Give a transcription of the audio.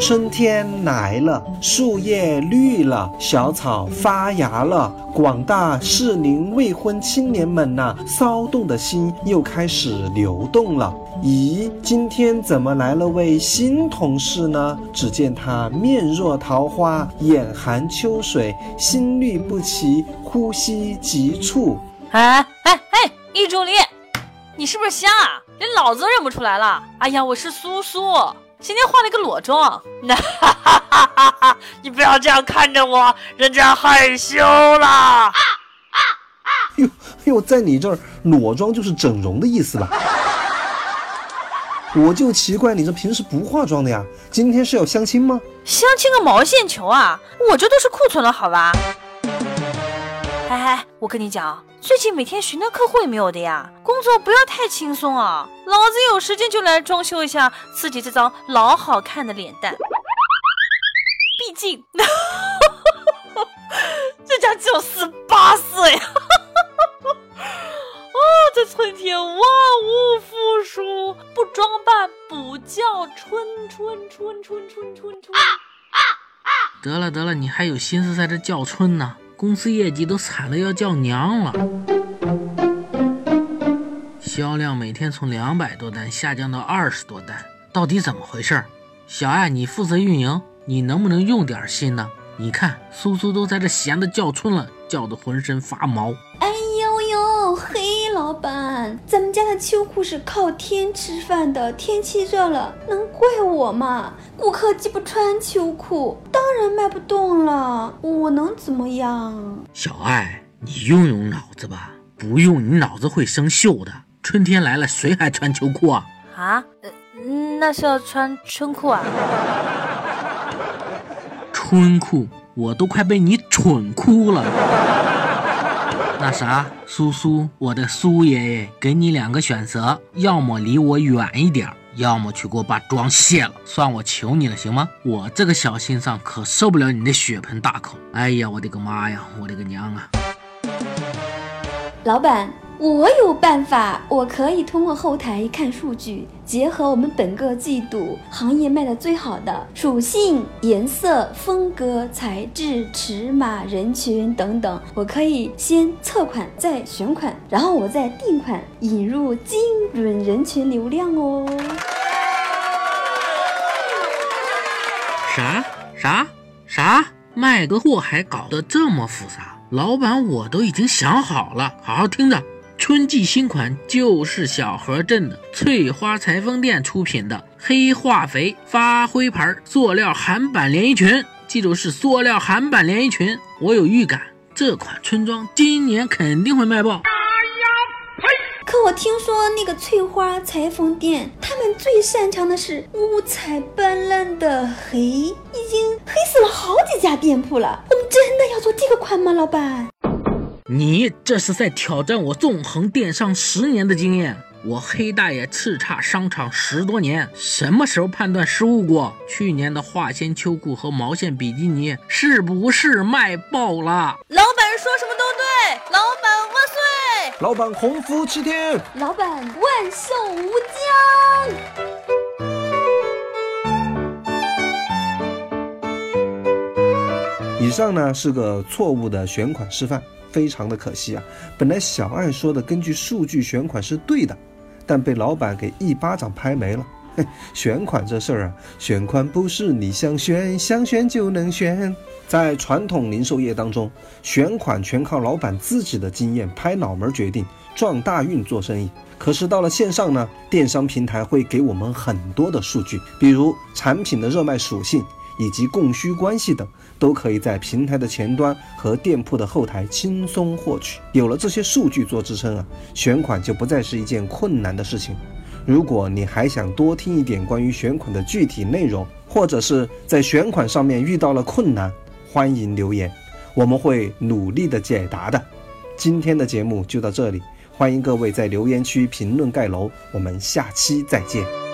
春天来了，树叶绿了，小草发芽了。广大适龄未婚青年们呐，骚动的心又开始流动了。咦，今天怎么来了位新同事呢？只见他面若桃花，眼含秋水，心律不齐，呼吸急促。哎哎哎，易助理，你是不是瞎啊？连老子都认不出来了？哎呀，我是苏苏。今天化了一个裸妆，那哈哈哈哈哈！你不要这样看着我，人家害羞啦。哟哟，在你这儿裸妆就是整容的意思吧？我就奇怪你这平时不化妆的呀，今天是要相亲吗？相亲个毛线球啊！我这都是库存了，好吧？嗨嗨，我跟你讲，最近每天寻的客户也没有的呀，工作不要太轻松啊！老子有时间就来装修一下自己这张老好看的脸蛋，毕竟 这家只有十八岁。啊，这春天万物复苏，不装扮不叫春春春春春春春啊啊啊。得了得了，你还有心思在这叫春呢？公司业绩都惨的要叫娘了，销量每天从两百多单下降到二十多单，到底怎么回事？小艾，你负责运营，你能不能用点心呢？你看苏苏都在这闲的叫春了，叫的浑身发毛。哎，老板，咱们家的秋裤是靠天吃饭的，天气热了，能怪我吗？顾客既不穿秋裤，当然卖不动了，我能怎么样？小爱，你用用脑子吧，不用你脑子会生锈的。春天来了，谁还穿秋裤啊？啊，呃，那是要穿春裤啊？春裤，我都快被你蠢哭了。那啥，苏苏，我的苏爷爷，给你两个选择，要么离我远一点，要么去给我把妆卸了，算我求你了，行吗？我这个小心脏可受不了你那血盆大口。哎呀，我的个妈呀，我的个娘啊！老板。我有办法，我可以通过后台看数据，结合我们本个季度行业卖的最好的属性、颜色、风格、材质、尺码、人群等等，我可以先测款再选款，然后我再定款，引入精准人群流量哦。啥啥啥？卖个货还搞得这么复杂？老板，我都已经想好了，好好听着。春季新款就是小河镇的翠花裁缝店出品的黑化肥发灰牌塑料韩版连衣裙，记住是塑料韩版连衣裙。我有预感，这款春装今年肯定会卖爆。可我听说那个翠花裁缝店，他们最擅长的是五彩斑斓的黑，已经黑死了好几家店铺了。我们真的要做这个款吗，老板？你这是在挑战我纵横电商十年的经验。我黑大爷叱咤商场十多年，什么时候判断失误过？去年的化纤秋裤和毛线比基尼是不是卖爆了？老板说什么都对，老板万岁！老板鸿福齐天！老板万寿无疆！以上呢是个错误的选款示范。非常的可惜啊！本来小爱说的根据数据选款是对的，但被老板给一巴掌拍没了。嘿，选款这事儿啊，选款不是你想选想选就能选。在传统零售业当中，选款全靠老板自己的经验拍脑门决定，撞大运做生意。可是到了线上呢，电商平台会给我们很多的数据，比如产品的热卖属性。以及供需关系等，都可以在平台的前端和店铺的后台轻松获取。有了这些数据做支撑啊，选款就不再是一件困难的事情。如果你还想多听一点关于选款的具体内容，或者是在选款上面遇到了困难，欢迎留言。我们会努力的解答的。今天的节目就到这里，欢迎各位在留言区评论盖楼，我们下期再见。